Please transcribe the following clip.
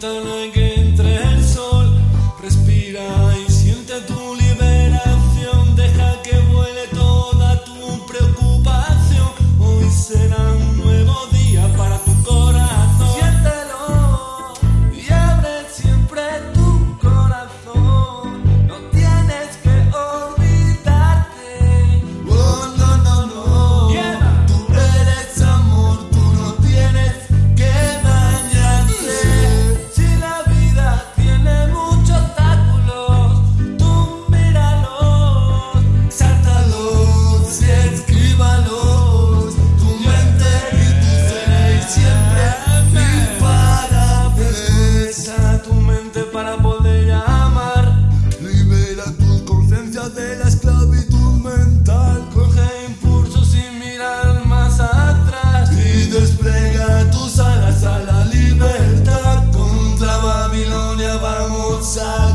ventana en outside.